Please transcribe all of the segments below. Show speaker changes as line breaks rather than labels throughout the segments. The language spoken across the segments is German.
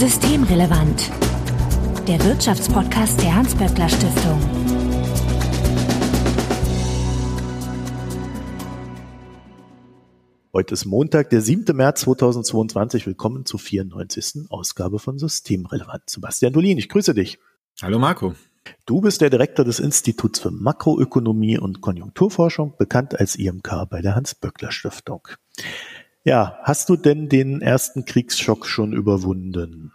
Systemrelevant. Der Wirtschaftspodcast der Hans-Böckler Stiftung.
Heute ist Montag, der 7. März 2022. Willkommen zur 94. Ausgabe von Systemrelevant. Sebastian Dolin, ich grüße dich.
Hallo Marco.
Du bist der Direktor des Instituts für Makroökonomie und Konjunkturforschung, bekannt als IMK bei der Hans-Böckler Stiftung. Ja, hast du denn den ersten Kriegsschock schon überwunden?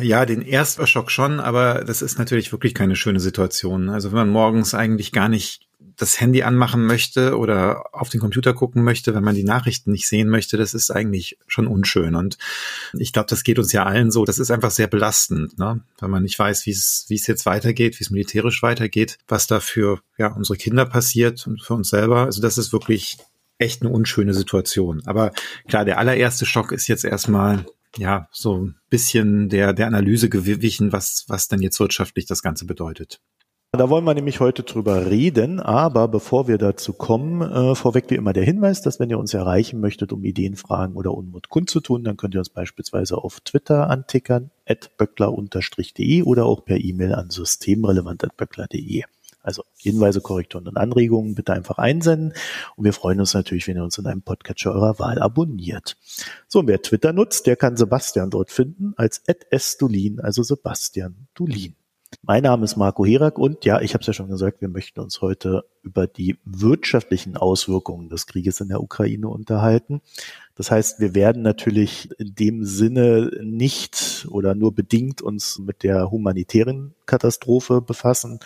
Ja, den ersten Schock schon, aber das ist natürlich wirklich keine schöne Situation. Also wenn man morgens eigentlich gar nicht das Handy anmachen möchte oder auf den Computer gucken möchte, wenn man die Nachrichten nicht sehen möchte, das ist eigentlich schon unschön. Und ich glaube, das geht uns ja allen so. Das ist einfach sehr belastend, ne? wenn man nicht weiß, wie es wie es jetzt weitergeht, wie es militärisch weitergeht, was da für ja, unsere Kinder passiert und für uns selber. Also das ist wirklich echt eine unschöne Situation. Aber klar, der allererste Schock ist jetzt erstmal ja so ein bisschen der der Analyse gewichen, was was denn jetzt wirtschaftlich das Ganze bedeutet.
Da wollen wir nämlich heute drüber reden, aber bevor wir dazu kommen, äh, vorweg wie immer der Hinweis, dass wenn ihr uns erreichen möchtet, um Ideen, Fragen oder Unmut kundzutun, dann könnt ihr uns beispielsweise auf Twitter antickern, at böckler-de oder auch per E-Mail an systemrelevant.böckler.de. Also Hinweise, Korrekturen und Anregungen bitte einfach einsenden. Und wir freuen uns natürlich, wenn ihr uns in einem Podcatcher eurer Wahl abonniert. So, und wer Twitter nutzt, der kann Sebastian dort finden als @sdulin, also Sebastian Dulin. Mein Name ist Marco Herak und ja, ich habe es ja schon gesagt, wir möchten uns heute über die wirtschaftlichen Auswirkungen des Krieges in der Ukraine unterhalten. Das heißt, wir werden natürlich in dem Sinne nicht oder nur bedingt uns mit der humanitären Katastrophe befassen,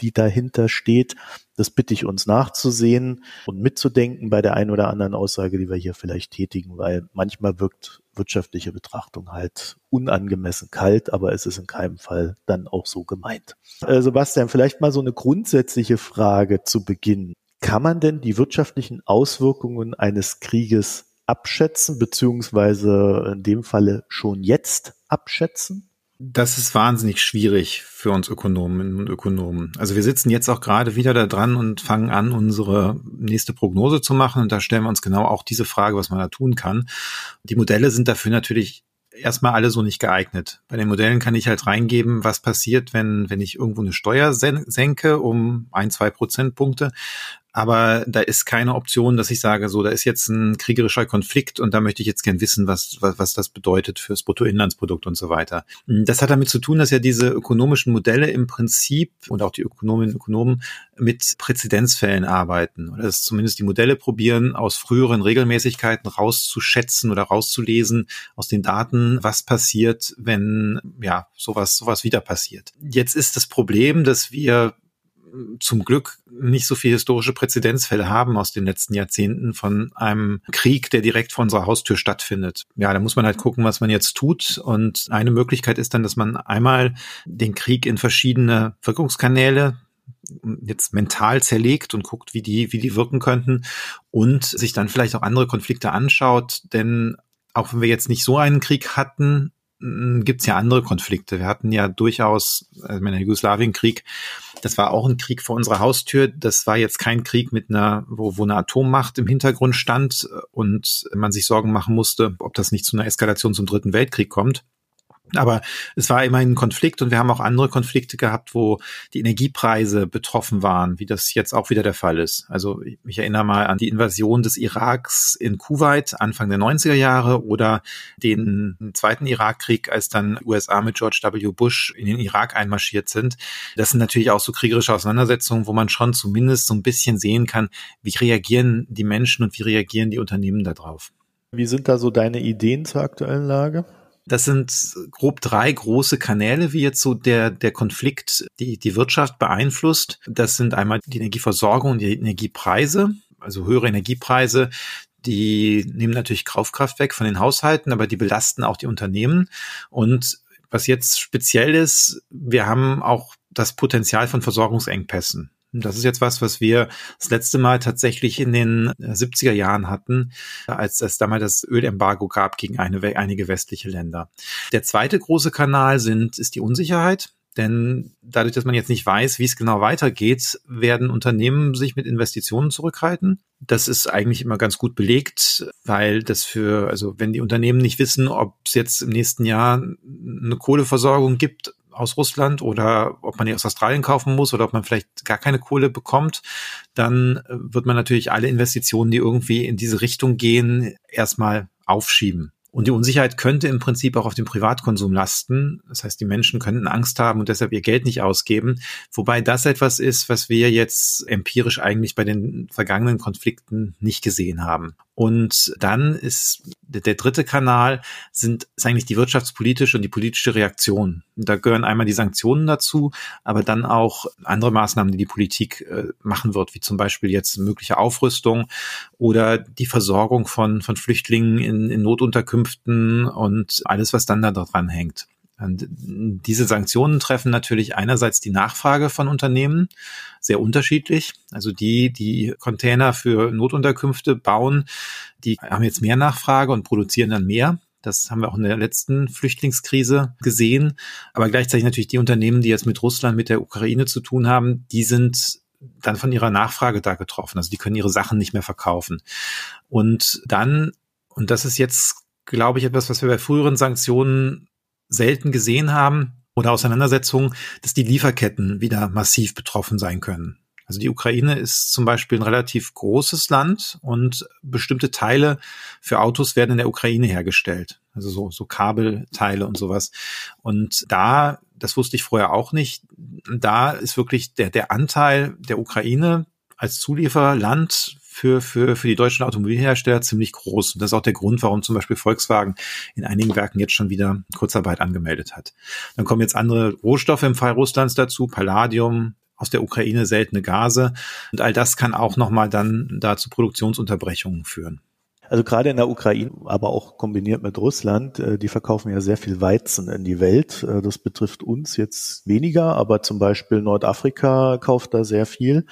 die dahinter steht. Das bitte ich uns nachzusehen und mitzudenken bei der einen oder anderen Aussage, die wir hier vielleicht tätigen, weil manchmal wirkt wirtschaftliche Betrachtung halt unangemessen kalt, aber es ist in keinem Fall dann auch so gemeint. Äh, Sebastian, vielleicht mal so eine grundsätzliche Frage zu Beginn. Kann man denn die wirtschaftlichen Auswirkungen eines Krieges abschätzen, beziehungsweise in dem Falle schon jetzt abschätzen?
Das ist wahnsinnig schwierig für uns Ökonomen und Ökonomen. Also wir sitzen jetzt auch gerade wieder da dran und fangen an, unsere nächste Prognose zu machen. Und da stellen wir uns genau auch diese Frage, was man da tun kann. Die Modelle sind dafür natürlich erstmal alle so nicht geeignet. Bei den Modellen kann ich halt reingeben, was passiert, wenn, wenn ich irgendwo eine Steuer senke um ein, zwei Prozentpunkte aber da ist keine Option, dass ich sage, so, da ist jetzt ein kriegerischer Konflikt und da möchte ich jetzt gern wissen, was, was, was das bedeutet fürs Bruttoinlandsprodukt und so weiter. Das hat damit zu tun, dass ja diese ökonomischen Modelle im Prinzip und auch die Ökonominnen und Ökonomen mit Präzedenzfällen arbeiten oder dass zumindest die Modelle probieren, aus früheren Regelmäßigkeiten rauszuschätzen oder rauszulesen aus den Daten, was passiert, wenn ja sowas sowas wieder passiert. Jetzt ist das Problem, dass wir zum Glück nicht so viele historische Präzedenzfälle haben aus den letzten Jahrzehnten von einem Krieg, der direkt vor unserer Haustür stattfindet. Ja, da muss man halt gucken, was man jetzt tut. Und eine Möglichkeit ist dann, dass man einmal den Krieg in verschiedene Wirkungskanäle jetzt mental zerlegt und guckt, wie die, wie die wirken könnten und sich dann vielleicht auch andere Konflikte anschaut. Denn auch wenn wir jetzt nicht so einen Krieg hatten, gibt es ja andere Konflikte. Wir hatten ja durchaus, also der Jugoslawienkrieg, das war auch ein Krieg vor unserer Haustür. Das war jetzt kein Krieg mit einer, wo, wo eine Atommacht im Hintergrund stand und man sich Sorgen machen musste, ob das nicht zu einer Eskalation zum Dritten Weltkrieg kommt. Aber es war immerhin ein Konflikt und wir haben auch andere Konflikte gehabt, wo die Energiepreise betroffen waren, wie das jetzt auch wieder der Fall ist. Also ich erinnere mal an die Invasion des Iraks in Kuwait Anfang der 90er Jahre oder den zweiten Irakkrieg, als dann USA mit George W. Bush in den Irak einmarschiert sind. Das sind natürlich auch so kriegerische Auseinandersetzungen, wo man schon zumindest so ein bisschen sehen kann, wie reagieren die Menschen und wie reagieren die Unternehmen darauf.
Wie sind da so deine Ideen zur aktuellen Lage?
Das sind grob drei große Kanäle, wie jetzt so der, der Konflikt die, die Wirtschaft beeinflusst. Das sind einmal die Energieversorgung und die Energiepreise, also höhere Energiepreise. Die nehmen natürlich Kaufkraft weg von den Haushalten, aber die belasten auch die Unternehmen. Und was jetzt speziell ist, wir haben auch das Potenzial von Versorgungsengpässen. Das ist jetzt was, was wir das letzte Mal tatsächlich in den 70er Jahren hatten, als es damals das Ölembargo gab gegen eine, einige westliche Länder. Der zweite große Kanal sind, ist die Unsicherheit. denn dadurch, dass man jetzt nicht weiß, wie es genau weitergeht, werden Unternehmen sich mit Investitionen zurückhalten. Das ist eigentlich immer ganz gut belegt, weil das für, also wenn die Unternehmen nicht wissen, ob es jetzt im nächsten Jahr eine Kohleversorgung gibt, aus Russland oder ob man die aus Australien kaufen muss oder ob man vielleicht gar keine Kohle bekommt, dann wird man natürlich alle Investitionen, die irgendwie in diese Richtung gehen, erstmal aufschieben. Und die Unsicherheit könnte im Prinzip auch auf den Privatkonsum lasten. Das heißt, die Menschen könnten Angst haben und deshalb ihr Geld nicht ausgeben. Wobei das etwas ist, was wir jetzt empirisch eigentlich bei den vergangenen Konflikten nicht gesehen haben. Und dann ist der dritte Kanal sind, ist eigentlich die wirtschaftspolitische und die politische Reaktion. da gehören einmal die Sanktionen dazu, aber dann auch andere Maßnahmen, die die Politik äh, machen wird, wie zum Beispiel jetzt mögliche Aufrüstung oder die Versorgung von, von Flüchtlingen in, in Notunterkünften und alles, was dann da dran hängt. Und diese Sanktionen treffen natürlich einerseits die Nachfrage von Unternehmen sehr unterschiedlich. Also die, die Container für Notunterkünfte bauen, die haben jetzt mehr Nachfrage und produzieren dann mehr. Das haben wir auch in der letzten Flüchtlingskrise gesehen. Aber gleichzeitig natürlich die Unternehmen, die jetzt mit Russland, mit der Ukraine zu tun haben, die sind dann von ihrer Nachfrage da getroffen. Also die können ihre Sachen nicht mehr verkaufen. Und dann, und das ist jetzt, glaube ich, etwas, was wir bei früheren Sanktionen selten gesehen haben oder Auseinandersetzungen, dass die Lieferketten wieder massiv betroffen sein können. Also die Ukraine ist zum Beispiel ein relativ großes Land und bestimmte Teile für Autos werden in der Ukraine hergestellt. Also so, so Kabelteile und sowas. Und da, das wusste ich vorher auch nicht, da ist wirklich der, der Anteil der Ukraine als Zulieferland für, für, für die deutschen Automobilhersteller ziemlich groß. Und das ist auch der Grund, warum zum Beispiel Volkswagen in einigen Werken jetzt schon wieder Kurzarbeit angemeldet hat. Dann kommen jetzt andere Rohstoffe im Fall Russlands dazu, Palladium, aus der Ukraine seltene Gase. Und all das kann auch nochmal dann da zu Produktionsunterbrechungen führen.
Also gerade in der Ukraine, aber auch kombiniert mit Russland, äh, die verkaufen ja sehr viel Weizen in die Welt. Äh, das betrifft uns jetzt weniger, aber zum Beispiel Nordafrika kauft da sehr viel,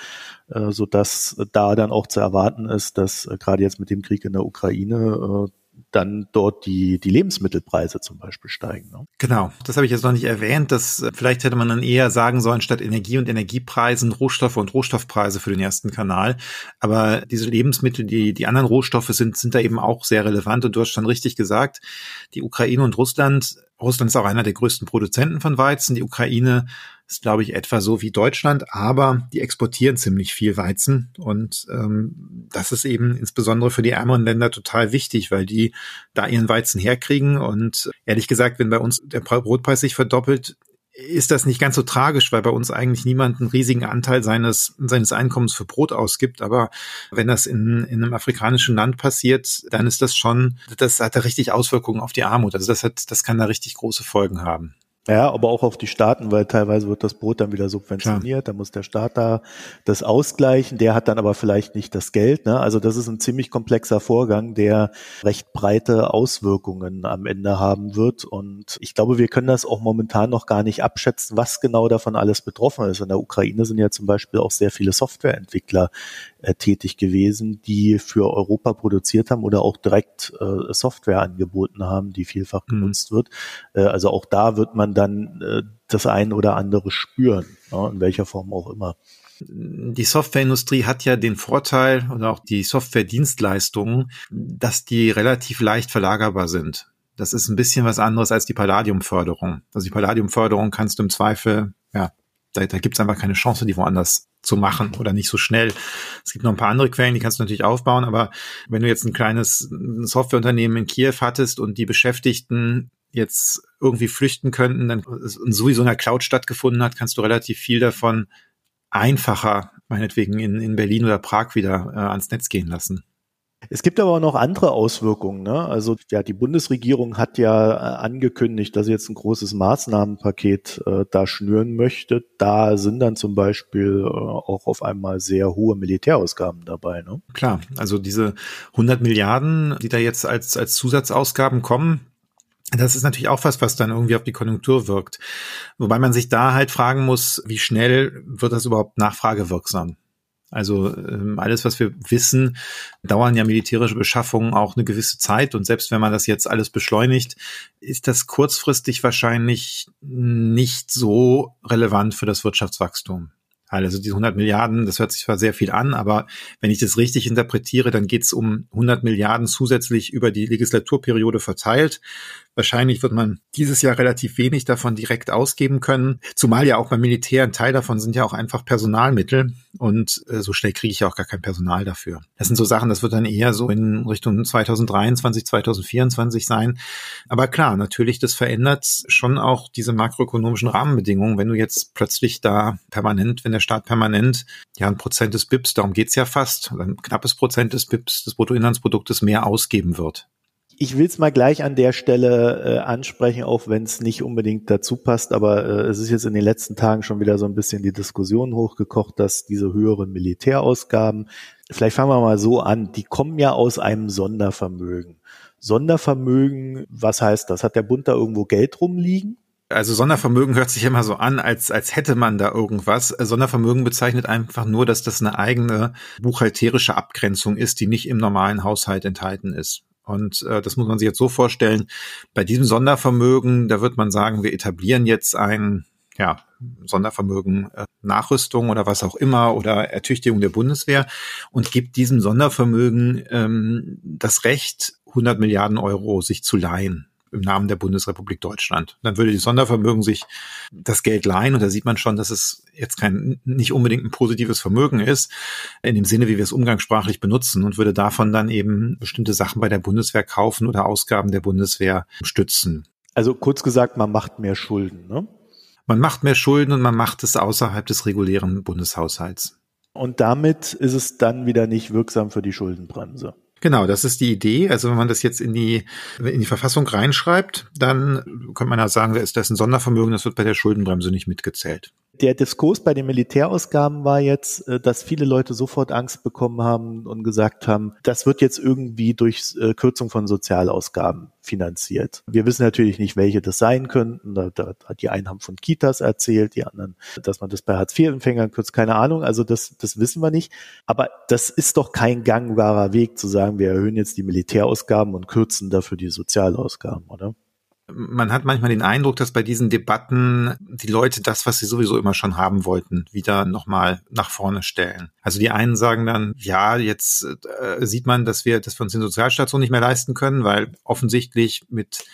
äh, so dass da dann auch zu erwarten ist, dass gerade jetzt mit dem Krieg in der Ukraine dann dort die, die Lebensmittelpreise zum Beispiel steigen. Ne?
Genau, das habe ich jetzt noch nicht erwähnt. Das, äh, vielleicht hätte man dann eher sagen sollen, statt Energie und Energiepreisen Rohstoffe und Rohstoffpreise für den ersten Kanal. Aber diese Lebensmittel, die, die anderen Rohstoffe sind, sind da eben auch sehr relevant. Und du hast schon richtig gesagt, die Ukraine und Russland Russland ist auch einer der größten Produzenten von Weizen. Die Ukraine ist, glaube ich, etwa so wie Deutschland, aber die exportieren ziemlich viel Weizen. Und ähm, das ist eben insbesondere für die ärmeren Länder total wichtig, weil die da ihren Weizen herkriegen. Und ehrlich gesagt, wenn bei uns der Brotpreis sich verdoppelt, ist das nicht ganz so tragisch, weil bei uns eigentlich niemand einen riesigen Anteil seines, seines Einkommens für Brot ausgibt. Aber wenn das in, in einem afrikanischen Land passiert, dann ist das schon, das hat da richtig Auswirkungen auf die Armut. Also das hat, das kann da richtig große Folgen haben.
Ja, aber auch auf die Staaten, weil teilweise wird das Brot dann wieder subventioniert, Klar. da muss der Staat da das ausgleichen, der hat dann aber vielleicht nicht das Geld. Ne? Also das ist ein ziemlich komplexer Vorgang, der recht breite Auswirkungen am Ende haben wird. Und ich glaube, wir können das auch momentan noch gar nicht abschätzen, was genau davon alles betroffen ist. In der Ukraine sind ja zum Beispiel auch sehr viele Softwareentwickler äh, tätig gewesen, die für Europa produziert haben oder auch direkt äh, Software angeboten haben, die vielfach mhm. genutzt wird. Äh, also auch da wird man dann äh, das ein oder andere spüren, ja, in welcher Form auch immer.
Die Softwareindustrie hat ja den Vorteil oder auch die Softwaredienstleistungen, dass die relativ leicht verlagerbar sind. Das ist ein bisschen was anderes als die Palladiumförderung. Also die Palladiumförderung kannst du im Zweifel, ja, da, da gibt es einfach keine Chance, die woanders zu machen oder nicht so schnell. Es gibt noch ein paar andere Quellen, die kannst du natürlich aufbauen, aber wenn du jetzt ein kleines Softwareunternehmen in Kiew hattest und die Beschäftigten jetzt irgendwie flüchten könnten, dann sowieso in der Cloud stattgefunden hat, kannst du relativ viel davon einfacher, meinetwegen in, in Berlin oder Prag wieder äh, ans Netz gehen lassen.
Es gibt aber auch noch andere Auswirkungen. Ne? Also ja, die Bundesregierung hat ja äh, angekündigt, dass sie jetzt ein großes Maßnahmenpaket äh, da schnüren möchte. Da sind dann zum Beispiel äh, auch auf einmal sehr hohe Militärausgaben dabei. Ne?
Klar, also diese 100 Milliarden, die da jetzt als, als Zusatzausgaben kommen, das ist natürlich auch was, was dann irgendwie auf die Konjunktur wirkt. Wobei man sich da halt fragen muss, wie schnell wird das überhaupt nachfragewirksam? Also ähm, alles, was wir wissen, dauern ja militärische Beschaffungen auch eine gewisse Zeit. Und selbst wenn man das jetzt alles beschleunigt, ist das kurzfristig wahrscheinlich nicht so relevant für das Wirtschaftswachstum. Also diese 100 Milliarden, das hört sich zwar sehr viel an, aber wenn ich das richtig interpretiere, dann geht es um 100 Milliarden zusätzlich über die Legislaturperiode verteilt. Wahrscheinlich wird man dieses Jahr relativ wenig davon direkt ausgeben können, zumal ja auch beim Militär ein Teil davon sind ja auch einfach Personalmittel und äh, so schnell kriege ich ja auch gar kein Personal dafür. Das sind so Sachen, das wird dann eher so in Richtung 2023, 2024 sein. Aber klar, natürlich, das verändert schon auch diese makroökonomischen Rahmenbedingungen, wenn du jetzt plötzlich da permanent, wenn der Staat permanent ja ein Prozent des BIPs, darum geht's ja fast, ein knappes Prozent des BIPs, des Bruttoinlandsproduktes mehr ausgeben wird
ich will es mal gleich an der Stelle äh, ansprechen, auch wenn es nicht unbedingt dazu passt, aber äh, es ist jetzt in den letzten Tagen schon wieder so ein bisschen die Diskussion hochgekocht, dass diese höheren Militärausgaben, vielleicht fangen wir mal so an, die kommen ja aus einem Sondervermögen. Sondervermögen, was heißt das? Hat der Bund da irgendwo Geld rumliegen?
Also Sondervermögen hört sich immer so an, als, als hätte man da irgendwas. Sondervermögen bezeichnet einfach nur, dass das eine eigene buchhalterische Abgrenzung ist, die nicht im normalen Haushalt enthalten ist. Und äh, das muss man sich jetzt so vorstellen. Bei diesem Sondervermögen, da wird man sagen, wir etablieren jetzt ein ja, Sondervermögen äh, Nachrüstung oder was auch immer oder Ertüchtigung der Bundeswehr und gibt diesem Sondervermögen ähm, das Recht, 100 Milliarden Euro sich zu leihen im Namen der Bundesrepublik Deutschland. Dann würde die Sondervermögen sich das Geld leihen und da sieht man schon, dass es jetzt kein nicht unbedingt ein positives Vermögen ist, in dem Sinne, wie wir es umgangssprachlich benutzen und würde davon dann eben bestimmte Sachen bei der Bundeswehr kaufen oder Ausgaben der Bundeswehr stützen.
Also kurz gesagt, man macht mehr Schulden, ne?
Man macht mehr Schulden und man macht es außerhalb des regulären Bundeshaushalts.
Und damit ist es dann wieder nicht wirksam für die Schuldenbremse.
Genau, das ist die Idee. Also wenn man das jetzt in die, in die Verfassung reinschreibt, dann könnte man ja sagen, da ist das ein Sondervermögen, das wird bei der Schuldenbremse nicht mitgezählt
der Diskurs bei den Militärausgaben war jetzt, äh, dass viele Leute sofort Angst bekommen haben und gesagt haben, das wird jetzt irgendwie durch äh, Kürzung von Sozialausgaben finanziert. Wir wissen natürlich nicht, welche das sein könnten. Da, da, die einen haben von Kitas erzählt, die anderen, dass man das bei Hartz-IV-Empfängern kürzt, keine Ahnung. Also das, das wissen wir nicht. Aber das ist doch kein gangbarer Weg zu sagen, wir erhöhen jetzt die Militärausgaben und kürzen dafür die Sozialausgaben, oder?
Man hat manchmal den Eindruck, dass bei diesen Debatten die Leute das, was sie sowieso immer schon haben wollten, wieder nochmal nach vorne stellen. Also die einen sagen dann, ja, jetzt äh, sieht man, dass wir, dass wir uns den Sozialstaat so nicht mehr leisten können, weil offensichtlich mit,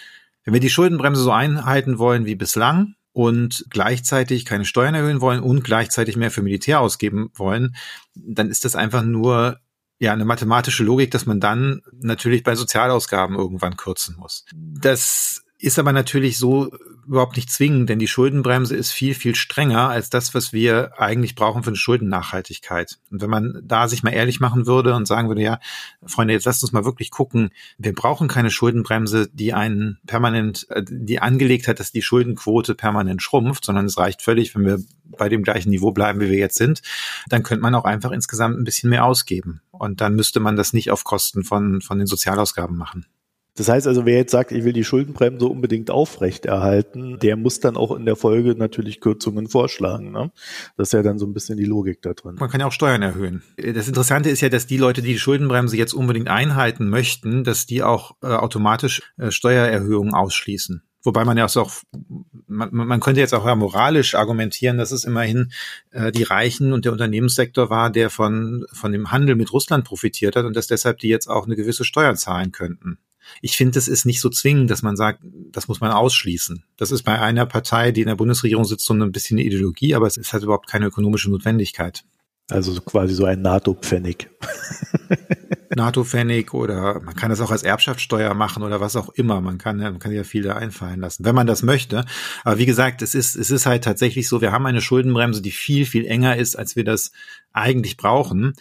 wenn wir die Schuldenbremse so einhalten wollen wie bislang, und gleichzeitig keine Steuern erhöhen wollen und gleichzeitig mehr für Militär ausgeben wollen, dann ist das einfach nur ja eine mathematische Logik, dass man dann natürlich bei Sozialausgaben irgendwann kürzen muss. Das ist aber natürlich so überhaupt nicht zwingend, denn die Schuldenbremse ist viel, viel strenger als das, was wir eigentlich brauchen für eine Schuldennachhaltigkeit. Und wenn man da sich mal ehrlich machen würde und sagen würde, ja, Freunde, jetzt lasst uns mal wirklich gucken, wir brauchen keine Schuldenbremse, die einen permanent, äh, die angelegt hat, dass die Schuldenquote permanent schrumpft, sondern es reicht völlig, wenn wir bei dem gleichen Niveau bleiben, wie wir jetzt sind, dann könnte man auch einfach insgesamt ein bisschen mehr ausgeben. Und dann müsste man das nicht auf Kosten von, von den Sozialausgaben machen.
Das heißt also, wer jetzt sagt, ich will die Schuldenbremse unbedingt aufrechterhalten, der muss dann auch in der Folge natürlich Kürzungen vorschlagen. Ne? Das ist ja dann so ein bisschen die Logik da drin.
Man kann ja auch Steuern erhöhen. Das Interessante ist ja, dass die Leute, die die Schuldenbremse jetzt unbedingt einhalten möchten, dass die auch äh, automatisch äh, Steuererhöhungen ausschließen. Wobei man ja auch, man, man könnte jetzt auch ja moralisch argumentieren, dass es immerhin äh, die Reichen und der Unternehmenssektor war, der von, von dem Handel mit Russland profitiert hat und dass deshalb die jetzt auch eine gewisse Steuer zahlen könnten. Ich finde, es ist nicht so zwingend, dass man sagt, das muss man ausschließen. Das ist bei einer Partei, die in der Bundesregierung sitzt, so ein bisschen eine Ideologie, aber es halt überhaupt keine ökonomische Notwendigkeit.
Also quasi so ein NATO-Pfennig.
NATO-Pfennig oder man kann das auch als Erbschaftssteuer machen oder was auch immer. Man kann, man kann ja viel da einfallen lassen, wenn man das möchte. Aber wie gesagt, es ist, es ist halt tatsächlich so, wir haben eine Schuldenbremse, die viel, viel enger ist, als wir das eigentlich brauchen.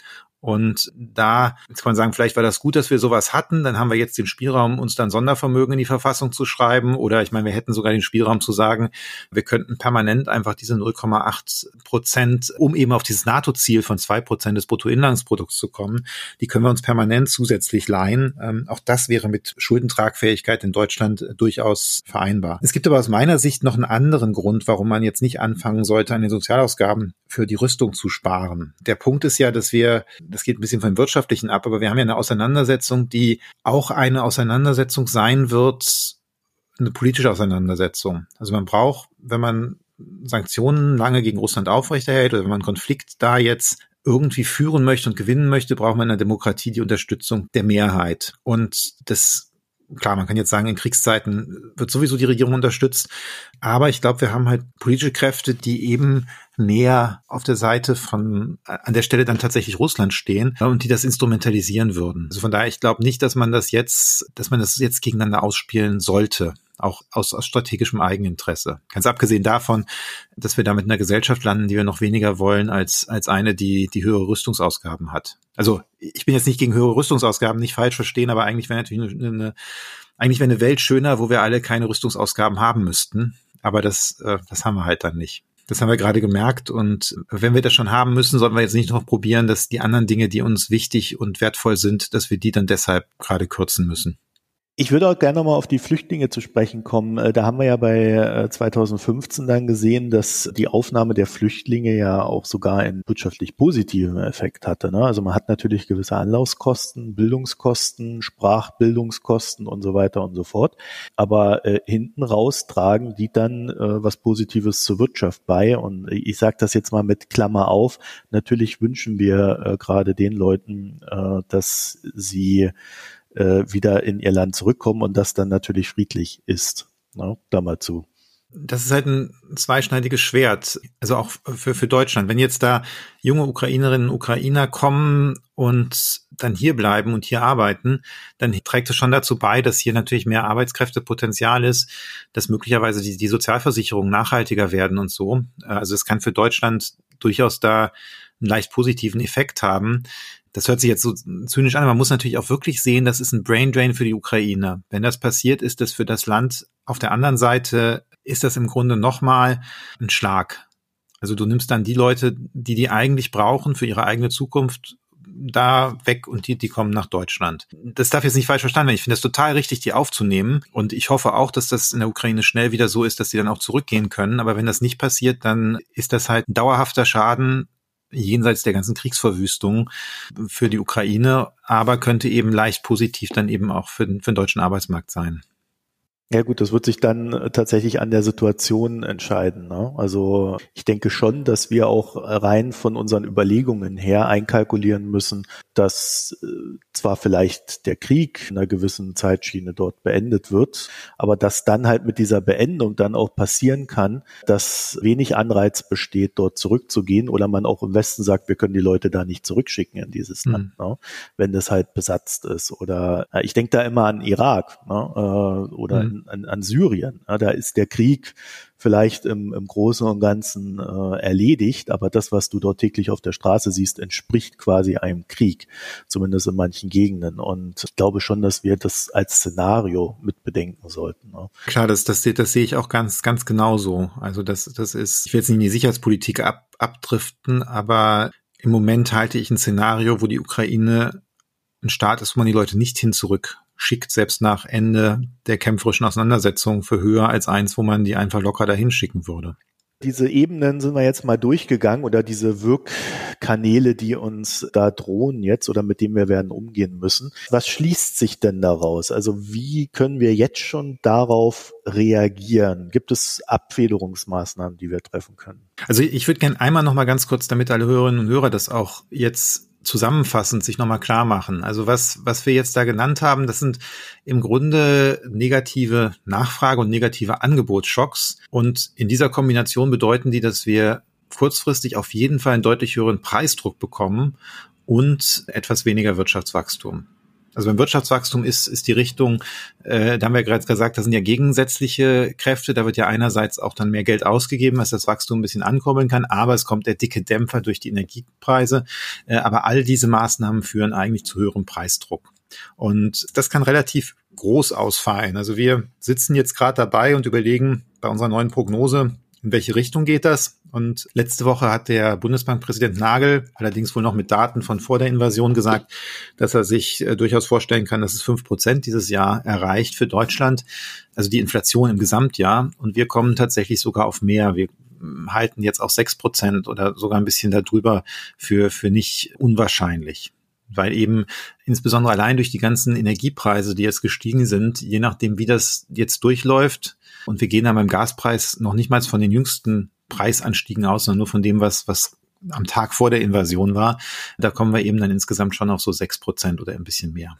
Und da jetzt kann man sagen, vielleicht war das gut, dass wir sowas hatten. Dann haben wir jetzt den Spielraum, uns dann Sondervermögen in die Verfassung zu schreiben. Oder ich meine, wir hätten sogar den Spielraum zu sagen, wir könnten permanent einfach diese 0,8 Prozent, um eben auf dieses NATO-Ziel von zwei Prozent des Bruttoinlandsprodukts zu kommen, die können wir uns permanent zusätzlich leihen. Ähm, auch das wäre mit Schuldentragfähigkeit in Deutschland durchaus vereinbar. Es gibt aber aus meiner Sicht noch einen anderen Grund, warum man jetzt nicht anfangen sollte, an den Sozialausgaben für die Rüstung zu sparen. Der Punkt ist ja, dass wir das geht ein bisschen vom Wirtschaftlichen ab, aber wir haben ja eine Auseinandersetzung, die auch eine Auseinandersetzung sein wird, eine politische Auseinandersetzung. Also man braucht, wenn man Sanktionen lange gegen Russland aufrechterhält oder wenn man Konflikt da jetzt irgendwie führen möchte und gewinnen möchte, braucht man in der Demokratie die Unterstützung der Mehrheit. Und das klar, man kann jetzt sagen, in Kriegszeiten wird sowieso die Regierung unterstützt. Aber ich glaube, wir haben halt politische Kräfte, die eben näher auf der Seite von, an der Stelle dann tatsächlich Russland stehen und die das instrumentalisieren würden. Also von daher, ich glaube nicht, dass man das jetzt, dass man das jetzt gegeneinander ausspielen sollte auch aus, aus strategischem Eigeninteresse. Ganz abgesehen davon, dass wir da mit einer Gesellschaft landen, die wir noch weniger wollen als, als eine, die, die höhere Rüstungsausgaben hat. Also ich bin jetzt nicht gegen höhere Rüstungsausgaben, nicht falsch verstehen, aber eigentlich wäre natürlich eine, eine eigentlich wäre eine Welt schöner, wo wir alle keine Rüstungsausgaben haben müssten. Aber das, äh, das haben wir halt dann nicht. Das haben wir gerade gemerkt. Und wenn wir das schon haben müssen, sollten wir jetzt nicht noch probieren, dass die anderen Dinge, die uns wichtig und wertvoll sind, dass wir die dann deshalb gerade kürzen müssen.
Ich würde auch gerne nochmal auf die Flüchtlinge zu sprechen kommen. Äh, da haben wir ja bei 2015 äh, dann gesehen, dass die Aufnahme der Flüchtlinge ja auch sogar einen wirtschaftlich positiven Effekt hatte. Ne? Also man hat natürlich gewisse Anlaufskosten, Bildungskosten, Sprachbildungskosten und so weiter und so fort. Aber äh, hinten raus tragen die dann was Positives zur Wirtschaft bei. Und ich sage das jetzt mal mit Klammer auf. Natürlich wünschen wir gerade den Leuten, dass sie äh, wieder in ihr Land zurückkommen und das dann natürlich friedlich ist. Ne? Da mal zu.
Das ist halt ein zweischneidiges Schwert, also auch für, für Deutschland. Wenn jetzt da junge Ukrainerinnen und Ukrainer kommen und dann hier bleiben und hier arbeiten, dann trägt es schon dazu bei, dass hier natürlich mehr Arbeitskräftepotenzial ist, dass möglicherweise die, die Sozialversicherungen nachhaltiger werden und so. Also es kann für Deutschland durchaus da einen leicht positiven Effekt haben das hört sich jetzt so zynisch an, man muss natürlich auch wirklich sehen, das ist ein Brain Drain für die Ukraine. Wenn das passiert, ist das für das Land auf der anderen Seite, ist das im Grunde nochmal ein Schlag. Also du nimmst dann die Leute, die die eigentlich brauchen für ihre eigene Zukunft, da weg und die, die kommen nach Deutschland. Das darf jetzt nicht falsch verstanden werden. Ich finde es total richtig, die aufzunehmen. Und ich hoffe auch, dass das in der Ukraine schnell wieder so ist, dass sie dann auch zurückgehen können. Aber wenn das nicht passiert, dann ist das halt ein dauerhafter Schaden jenseits der ganzen Kriegsverwüstung für die Ukraine, aber könnte eben leicht positiv dann eben auch für, für den deutschen Arbeitsmarkt sein.
Ja gut, das wird sich dann äh, tatsächlich an der Situation entscheiden. Ne? Also ich denke schon, dass wir auch rein von unseren Überlegungen her einkalkulieren müssen, dass äh, zwar vielleicht der Krieg in einer gewissen Zeitschiene dort beendet wird, aber dass dann halt mit dieser Beendung dann auch passieren kann, dass wenig Anreiz besteht, dort zurückzugehen oder man auch im Westen sagt, wir können die Leute da nicht zurückschicken in dieses mhm. Land, ne? wenn das halt besetzt ist. Oder ich denke da immer an Irak ne? Äh, oder mhm an, an Syrien. Ja, da ist der Krieg vielleicht im, im Großen und Ganzen äh, erledigt, aber das, was du dort täglich auf der Straße siehst, entspricht quasi einem Krieg, zumindest in manchen Gegenden. Und ich glaube schon, dass wir das als Szenario mit bedenken sollten. Ne?
Klar, das, das, das sehe ich auch ganz, ganz genauso. Also das, das ist, ich will jetzt nicht in die Sicherheitspolitik ab, abdriften, aber im Moment halte ich ein Szenario, wo die Ukraine ein Staat ist, wo man die Leute nicht hin zurück schickt, selbst nach Ende der kämpferischen Auseinandersetzung für höher als eins, wo man die einfach locker dahin schicken würde.
Diese Ebenen sind wir jetzt mal durchgegangen oder diese Wirkkanäle, die uns da drohen jetzt oder mit denen wir werden umgehen müssen. Was schließt sich denn daraus? Also wie können wir jetzt schon darauf reagieren? Gibt es Abfederungsmaßnahmen, die wir treffen können?
Also ich würde gerne einmal noch mal ganz kurz, damit alle Hörerinnen und Hörer das auch jetzt zusammenfassend sich nochmal klar machen. Also was, was wir jetzt da genannt haben, das sind im Grunde negative Nachfrage und negative Angebotsschocks. Und in dieser Kombination bedeuten die, dass wir kurzfristig auf jeden Fall einen deutlich höheren Preisdruck bekommen und etwas weniger Wirtschaftswachstum. Also beim Wirtschaftswachstum ist, ist die Richtung, äh, da haben wir gerade gesagt, das sind ja gegensätzliche Kräfte. Da wird ja einerseits auch dann mehr Geld ausgegeben, dass das Wachstum ein bisschen ankurbeln kann, aber es kommt der dicke Dämpfer durch die Energiepreise. Äh, aber all diese Maßnahmen führen eigentlich zu höherem Preisdruck. Und das kann relativ groß ausfallen. Also wir sitzen jetzt gerade dabei und überlegen bei unserer neuen Prognose, in welche Richtung geht das? Und letzte Woche hat der Bundesbankpräsident Nagel, allerdings wohl noch mit Daten von vor der Invasion, gesagt, dass er sich äh, durchaus vorstellen kann, dass es fünf Prozent dieses Jahr erreicht für Deutschland. Also die Inflation im Gesamtjahr. Und wir kommen tatsächlich sogar auf mehr. Wir hm, halten jetzt auch sechs Prozent oder sogar ein bisschen darüber für, für nicht unwahrscheinlich weil eben insbesondere allein durch die ganzen Energiepreise, die jetzt gestiegen sind, je nachdem, wie das jetzt durchläuft, und wir gehen da beim Gaspreis noch nicht mal von den jüngsten Preisanstiegen aus, sondern nur von dem, was, was am Tag vor der Invasion war. Da kommen wir eben dann insgesamt schon auf so sechs Prozent oder ein bisschen mehr.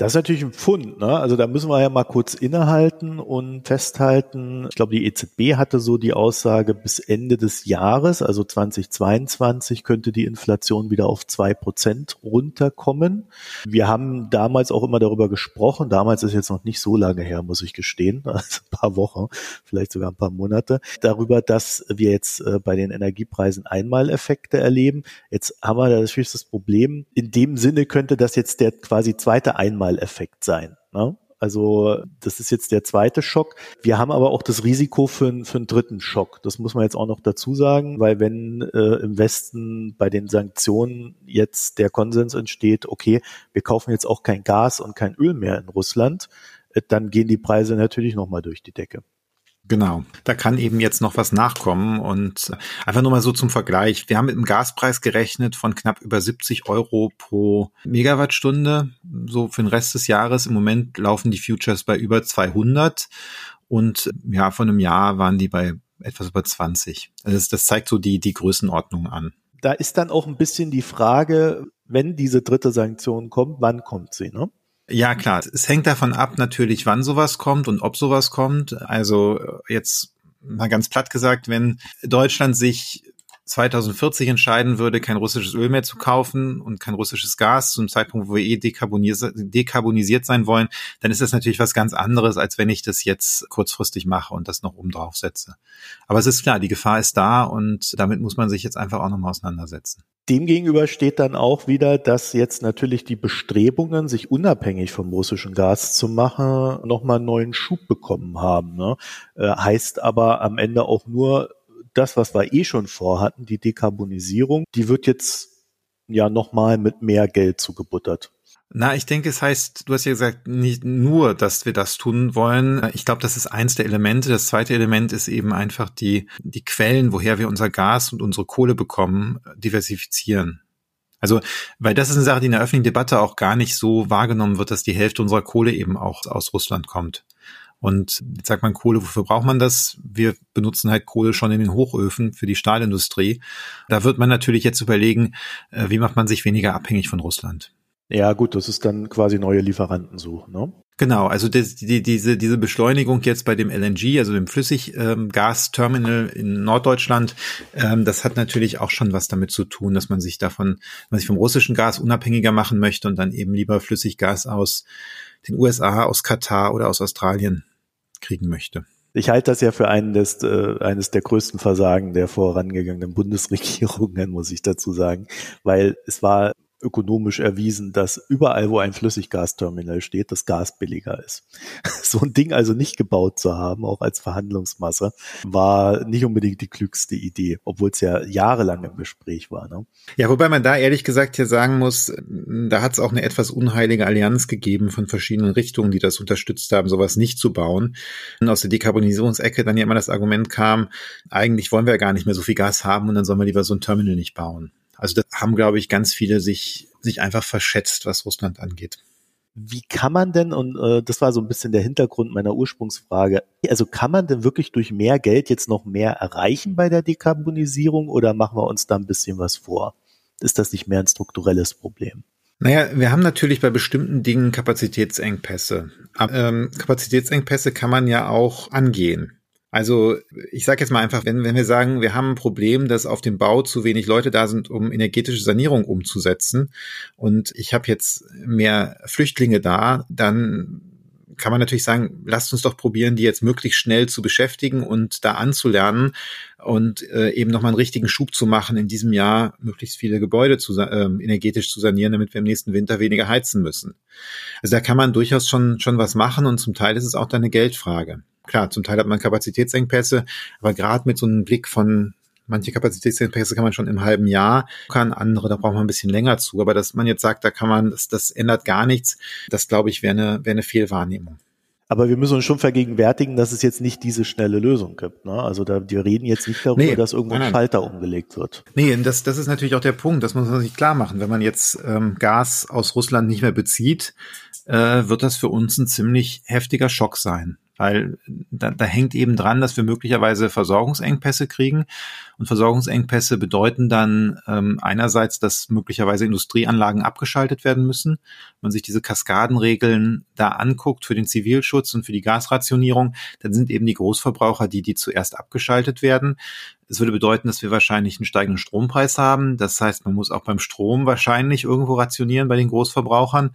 Das ist natürlich ein Pfund, ne? Also da müssen wir ja mal kurz innehalten und festhalten. Ich glaube, die EZB hatte so die Aussage, bis Ende des Jahres, also 2022, könnte die Inflation wieder auf zwei Prozent runterkommen. Wir haben damals auch immer darüber gesprochen. Damals ist jetzt noch nicht so lange her, muss ich gestehen. Also ein paar Wochen, vielleicht sogar ein paar Monate. Darüber, dass wir jetzt äh, bei den Energiepreisen Einmaleffekte erleben. Jetzt haben wir natürlich das Problem. In dem Sinne könnte das jetzt der quasi zweite Einmal Einmaleffekt sein. Ne? Also das ist jetzt der zweite Schock. Wir haben aber auch das Risiko für, für einen dritten Schock. Das muss man jetzt auch noch dazu sagen, weil wenn äh, im Westen bei den Sanktionen jetzt der Konsens entsteht, okay, wir kaufen jetzt auch kein Gas und kein Öl mehr in Russland, äh, dann gehen die Preise natürlich nochmal durch die Decke.
Genau, da kann eben jetzt noch was nachkommen und einfach nur mal so zum Vergleich. Wir haben mit einem Gaspreis gerechnet von knapp über 70 Euro pro Megawattstunde, so für den Rest des Jahres. Im Moment laufen die Futures bei über 200 und ja, von einem Jahr waren die bei etwas über 20. Also das, das zeigt so die, die Größenordnung an.
Da ist dann auch ein bisschen die Frage, wenn diese dritte Sanktion kommt, wann kommt sie, ne?
Ja, klar. Es hängt davon ab natürlich, wann sowas kommt und ob sowas kommt. Also jetzt mal ganz platt gesagt, wenn Deutschland sich 2040 entscheiden würde, kein russisches Öl mehr zu kaufen und kein russisches Gas zum Zeitpunkt, wo wir eh dekarbonisiert, dekarbonisiert sein wollen, dann ist das natürlich was ganz anderes, als wenn ich das jetzt kurzfristig mache und das noch oben drauf setze. Aber es ist klar, die Gefahr ist da und damit muss man sich jetzt einfach auch nochmal auseinandersetzen.
Demgegenüber steht dann auch wieder, dass jetzt natürlich die Bestrebungen, sich unabhängig vom russischen Gas zu machen, nochmal einen neuen Schub bekommen haben. Ne? Äh, heißt aber am Ende auch nur, das, was wir eh schon vorhatten, die Dekarbonisierung, die wird jetzt ja nochmal mit mehr Geld zugebuttert.
Na, ich denke, es heißt, du hast ja gesagt, nicht nur, dass wir das tun wollen. Ich glaube, das ist eins der Elemente. Das zweite Element ist eben einfach die, die Quellen, woher wir unser Gas und unsere Kohle bekommen, diversifizieren. Also, weil das ist eine Sache, die in der öffentlichen Debatte auch gar nicht so wahrgenommen wird, dass die Hälfte unserer Kohle eben auch aus Russland kommt. Und jetzt sagt man Kohle, wofür braucht man das? Wir benutzen halt Kohle schon in den Hochöfen für die Stahlindustrie. Da wird man natürlich jetzt überlegen, äh, wie macht man sich weniger abhängig von Russland.
Ja, gut, das ist dann quasi neue Lieferanten suchen, ne?
Genau, also das, die, diese, diese Beschleunigung jetzt bei dem LNG, also dem Flüssiggasterminal ähm, in Norddeutschland, ähm, das hat natürlich auch schon was damit zu tun, dass man sich davon, man sich vom russischen Gas unabhängiger machen möchte und dann eben lieber Flüssiggas aus den USA, aus Katar oder aus Australien kriegen möchte.
Ich halte das ja für einen des, äh, eines der größten Versagen der vorangegangenen Bundesregierungen, muss ich dazu sagen, weil es war ökonomisch erwiesen, dass überall, wo ein Flüssiggasterminal steht, das Gas billiger ist. So ein Ding also nicht gebaut zu haben, auch als Verhandlungsmasse, war nicht unbedingt die klügste Idee, obwohl es ja jahrelang im Gespräch war. Ne?
Ja, wobei man da ehrlich gesagt hier sagen muss, da hat es auch eine etwas unheilige Allianz gegeben von verschiedenen Richtungen, die das unterstützt haben, sowas nicht zu bauen. Und aus der Dekarbonisierungsecke dann ja immer das Argument kam, eigentlich wollen wir ja gar nicht mehr so viel Gas haben und dann sollen wir lieber so ein Terminal nicht bauen. Also da haben, glaube ich, ganz viele sich, sich einfach verschätzt, was Russland angeht.
Wie kann man denn, und äh, das war so ein bisschen der Hintergrund meiner Ursprungsfrage, also kann man denn wirklich durch mehr Geld jetzt noch mehr erreichen bei der Dekarbonisierung oder machen wir uns da ein bisschen was vor? Ist das nicht mehr ein strukturelles Problem?
Naja, wir haben natürlich bei bestimmten Dingen Kapazitätsengpässe. Aber, ähm, Kapazitätsengpässe kann man ja auch angehen. Also ich sage jetzt mal einfach, wenn, wenn wir sagen, wir haben ein Problem, dass auf dem Bau zu wenig Leute da sind, um energetische Sanierung umzusetzen und ich habe jetzt mehr Flüchtlinge da, dann kann man natürlich sagen, lasst uns doch probieren, die jetzt möglichst schnell zu beschäftigen und da anzulernen und äh, eben nochmal einen richtigen Schub zu machen, in diesem Jahr möglichst viele Gebäude zu, äh, energetisch zu sanieren, damit wir im nächsten Winter weniger heizen müssen. Also da kann man durchaus schon, schon was machen und zum Teil ist es auch dann eine Geldfrage. Klar, zum Teil hat man Kapazitätsengpässe, aber gerade mit so einem Blick von Manche Kapazitätsengpässe kann man schon im halben Jahr, kann andere, da braucht man ein bisschen länger zu. Aber dass man jetzt sagt, da kann man, das, das ändert gar nichts, das glaube ich wäre eine, wäre eine Fehlwahrnehmung.
Aber wir müssen uns schon vergegenwärtigen, dass es jetzt nicht diese schnelle Lösung gibt. Ne? Also da, wir reden jetzt nicht darüber, nee, dass irgendwo ein Schalter umgelegt wird.
Nee, das, das ist natürlich auch der Punkt, das muss man sich klar machen. Wenn man jetzt ähm, Gas aus Russland nicht mehr bezieht, äh, wird das für uns ein ziemlich heftiger Schock sein weil da, da hängt eben dran, dass wir möglicherweise Versorgungsengpässe kriegen. Und Versorgungsengpässe bedeuten dann ähm, einerseits, dass möglicherweise Industrieanlagen abgeschaltet werden müssen. Wenn man sich diese Kaskadenregeln da anguckt für den Zivilschutz und für die Gasrationierung, dann sind eben die Großverbraucher die, die zuerst abgeschaltet werden. Es würde bedeuten, dass wir wahrscheinlich einen steigenden Strompreis haben. Das heißt, man muss auch beim Strom wahrscheinlich irgendwo rationieren bei den Großverbrauchern.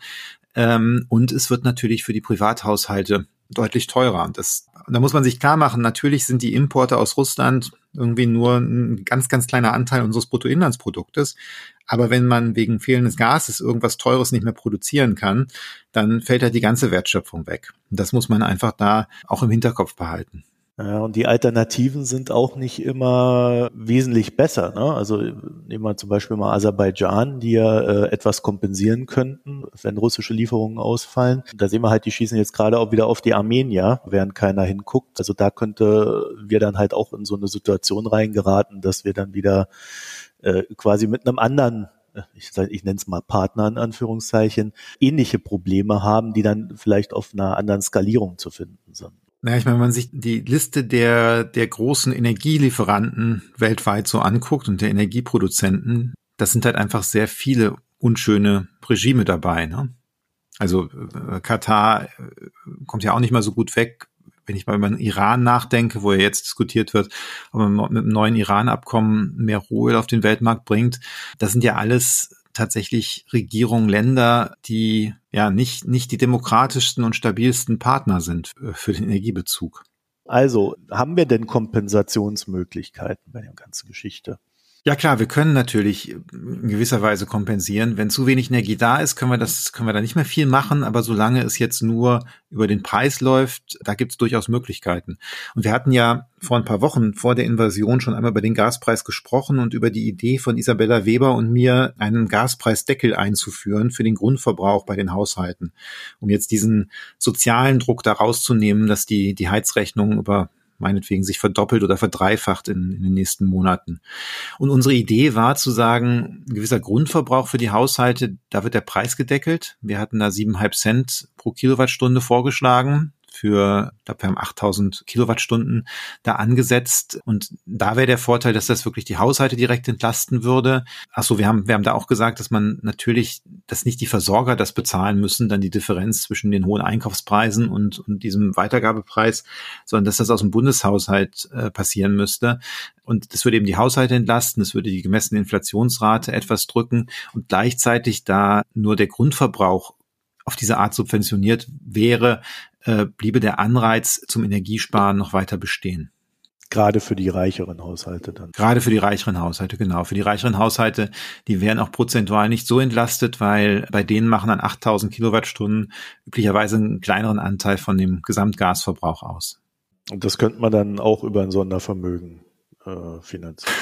Ähm, und es wird natürlich für die Privathaushalte deutlich teurer. Und das, da muss man sich klar machen, natürlich sind die Importe aus Russland irgendwie nur ein ganz, ganz kleiner Anteil unseres Bruttoinlandsproduktes. Aber wenn man wegen fehlendes Gases irgendwas Teures nicht mehr produzieren kann, dann fällt halt die ganze Wertschöpfung weg. Und das muss man einfach da auch im Hinterkopf behalten.
Ja, und die Alternativen sind auch nicht immer wesentlich besser. Ne? Also nehmen wir zum Beispiel mal Aserbaidschan, die ja äh, etwas kompensieren könnten, wenn russische Lieferungen ausfallen. Da sehen wir halt, die schießen jetzt gerade auch wieder auf die Armenier, während keiner hinguckt. Also da könnte wir dann halt auch in so eine Situation reingeraten, dass wir dann wieder äh, quasi mit einem anderen ich, ich nenne es mal Partner in Anführungszeichen, ähnliche Probleme haben, die dann vielleicht auf einer anderen Skalierung zu finden sind.
Naja, ich meine, wenn man sich die Liste der, der großen Energielieferanten weltweit so anguckt und der Energieproduzenten, das sind halt einfach sehr viele unschöne Regime dabei. Ne? Also äh, Katar äh, kommt ja auch nicht mal so gut weg, wenn ich mal über den Iran nachdenke, wo ja jetzt diskutiert wird, ob man mit einem neuen Iran-Abkommen mehr Ruhe auf den Weltmarkt bringt. Das sind ja alles tatsächlich Regierungen, Länder, die ja nicht, nicht die demokratischsten und stabilsten Partner sind für den Energiebezug.
Also, haben wir denn Kompensationsmöglichkeiten bei der ganzen Geschichte?
Ja klar, wir können natürlich in gewisser Weise kompensieren. Wenn zu wenig Energie da ist, können wir das, können wir da nicht mehr viel machen. Aber solange es jetzt nur über den Preis läuft, da gibt es durchaus Möglichkeiten. Und wir hatten ja vor ein paar Wochen vor der Invasion schon einmal über den Gaspreis gesprochen und über die Idee von Isabella Weber und mir, einen Gaspreisdeckel einzuführen für den Grundverbrauch bei den Haushalten, um jetzt diesen sozialen Druck da rauszunehmen, dass die, die Heizrechnung über meinetwegen sich verdoppelt oder verdreifacht in, in, den nächsten Monaten. Und unsere Idee war zu sagen, ein gewisser Grundverbrauch für die Haushalte, da wird der Preis gedeckelt. Wir hatten da siebeneinhalb Cent pro Kilowattstunde vorgeschlagen für, ich glaube, wir haben 8000 Kilowattstunden da angesetzt. Und da wäre der Vorteil, dass das wirklich die Haushalte direkt entlasten würde. Ach so, wir haben, wir haben da auch gesagt, dass man natürlich, dass nicht die Versorger das bezahlen müssen, dann die Differenz zwischen den hohen Einkaufspreisen und, und diesem Weitergabepreis, sondern dass das aus dem Bundeshaushalt äh, passieren müsste. Und das würde eben die Haushalte entlasten, das würde die gemessene Inflationsrate etwas drücken und gleichzeitig da nur der Grundverbrauch auf diese Art subventioniert wäre, äh, bliebe der Anreiz zum Energiesparen noch weiter bestehen.
Gerade für die reicheren Haushalte dann.
Gerade für die reicheren Haushalte, genau. Für die reicheren Haushalte, die wären auch prozentual nicht so entlastet, weil bei denen machen dann 8000 Kilowattstunden üblicherweise einen kleineren Anteil von dem Gesamtgasverbrauch aus.
Und das könnte man dann auch über ein Sondervermögen äh, finanzieren.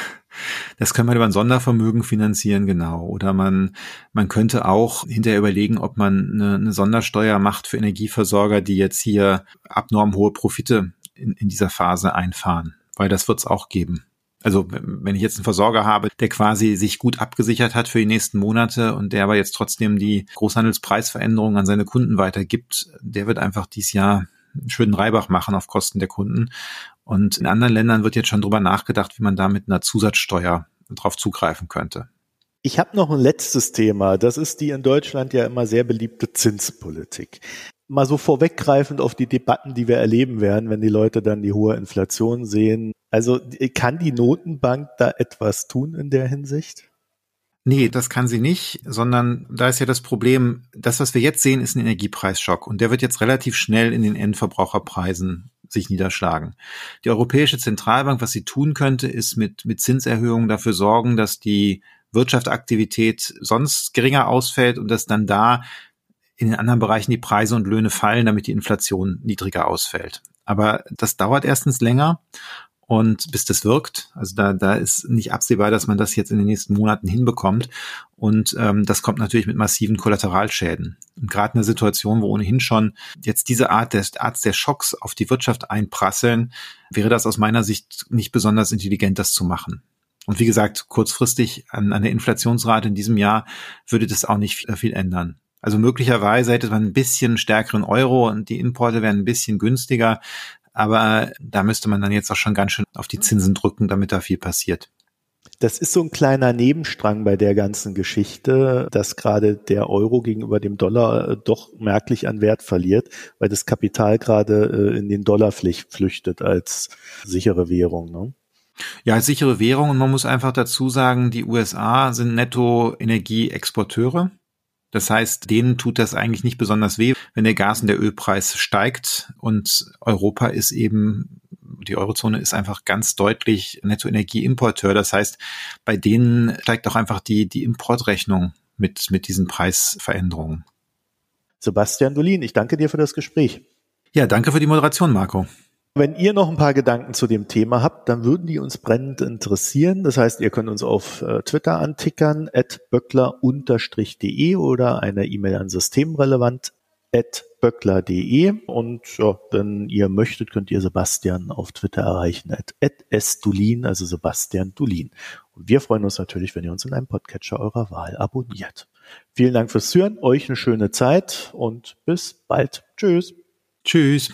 Das kann man über ein Sondervermögen finanzieren, genau. Oder man, man könnte auch hinterher überlegen, ob man eine, eine Sondersteuer macht für Energieversorger, die jetzt hier abnorm hohe Profite in, in dieser Phase einfahren. Weil das wird es auch geben. Also wenn ich jetzt einen Versorger habe, der quasi sich gut abgesichert hat für die nächsten Monate und der aber jetzt trotzdem die Großhandelspreisveränderungen an seine Kunden weitergibt, der wird einfach dieses Jahr einen schönen Reibach machen auf Kosten der Kunden. Und in anderen Ländern wird jetzt schon drüber nachgedacht, wie man da mit einer Zusatzsteuer drauf zugreifen könnte.
Ich habe noch ein letztes Thema. Das ist die in Deutschland ja immer sehr beliebte Zinspolitik. mal so vorweggreifend auf die Debatten, die wir erleben werden, wenn die Leute dann die hohe Inflation sehen. Also kann die Notenbank da etwas tun in der Hinsicht?
Nee, das kann sie nicht, sondern da ist ja das Problem, das, was wir jetzt sehen, ist ein Energiepreisschock und der wird jetzt relativ schnell in den Endverbraucherpreisen sich niederschlagen. Die Europäische Zentralbank, was sie tun könnte, ist mit, mit Zinserhöhungen dafür sorgen, dass die Wirtschaftsaktivität sonst geringer ausfällt und dass dann da in den anderen Bereichen die Preise und Löhne fallen, damit die Inflation niedriger ausfällt. Aber das dauert erstens länger und bis das wirkt. Also da, da ist nicht absehbar, dass man das jetzt in den nächsten Monaten hinbekommt. Und ähm, das kommt natürlich mit massiven Kollateralschäden. Und gerade in einer Situation, wo ohnehin schon jetzt diese Art des Art der Schocks auf die Wirtschaft einprasseln, wäre das aus meiner Sicht nicht besonders intelligent, das zu machen. Und wie gesagt, kurzfristig an, an der Inflationsrate in diesem Jahr würde das auch nicht viel ändern. Also möglicherweise hätte man ein bisschen stärkeren Euro und die Importe wären ein bisschen günstiger. Aber da müsste man dann jetzt auch schon ganz schön auf die Zinsen drücken, damit da viel passiert.
Das ist so ein kleiner Nebenstrang bei der ganzen Geschichte, dass gerade der Euro gegenüber dem Dollar äh, doch merklich an Wert verliert, weil das Kapital gerade äh, in den Dollar flüchtet als sichere Währung. Ne?
Ja, als sichere Währung und man muss einfach dazu sagen, die USA sind netto Energieexporteure. Das heißt, denen tut das eigentlich nicht besonders weh, wenn der Gas- und der Ölpreis steigt. Und Europa ist eben, die Eurozone ist einfach ganz deutlich Nettoenergieimporteur. Das heißt, bei denen steigt auch einfach die, die Importrechnung mit, mit diesen Preisveränderungen.
Sebastian Dolin, ich danke dir für das Gespräch.
Ja, danke für die Moderation, Marco.
Wenn ihr noch ein paar Gedanken zu dem Thema habt, dann würden die uns brennend interessieren. Das heißt, ihr könnt uns auf äh, Twitter antickern, at böckler-de oder eine E-Mail an systemrelevant at böckler.de und ja, wenn ihr möchtet, könnt ihr Sebastian auf Twitter erreichen at, at sdulin, also Sebastian Dulin. Und wir freuen uns natürlich, wenn ihr uns in einem Podcatcher eurer Wahl abonniert. Vielen Dank fürs Zuhören, euch eine schöne Zeit und bis bald. Tschüss.
Tschüss.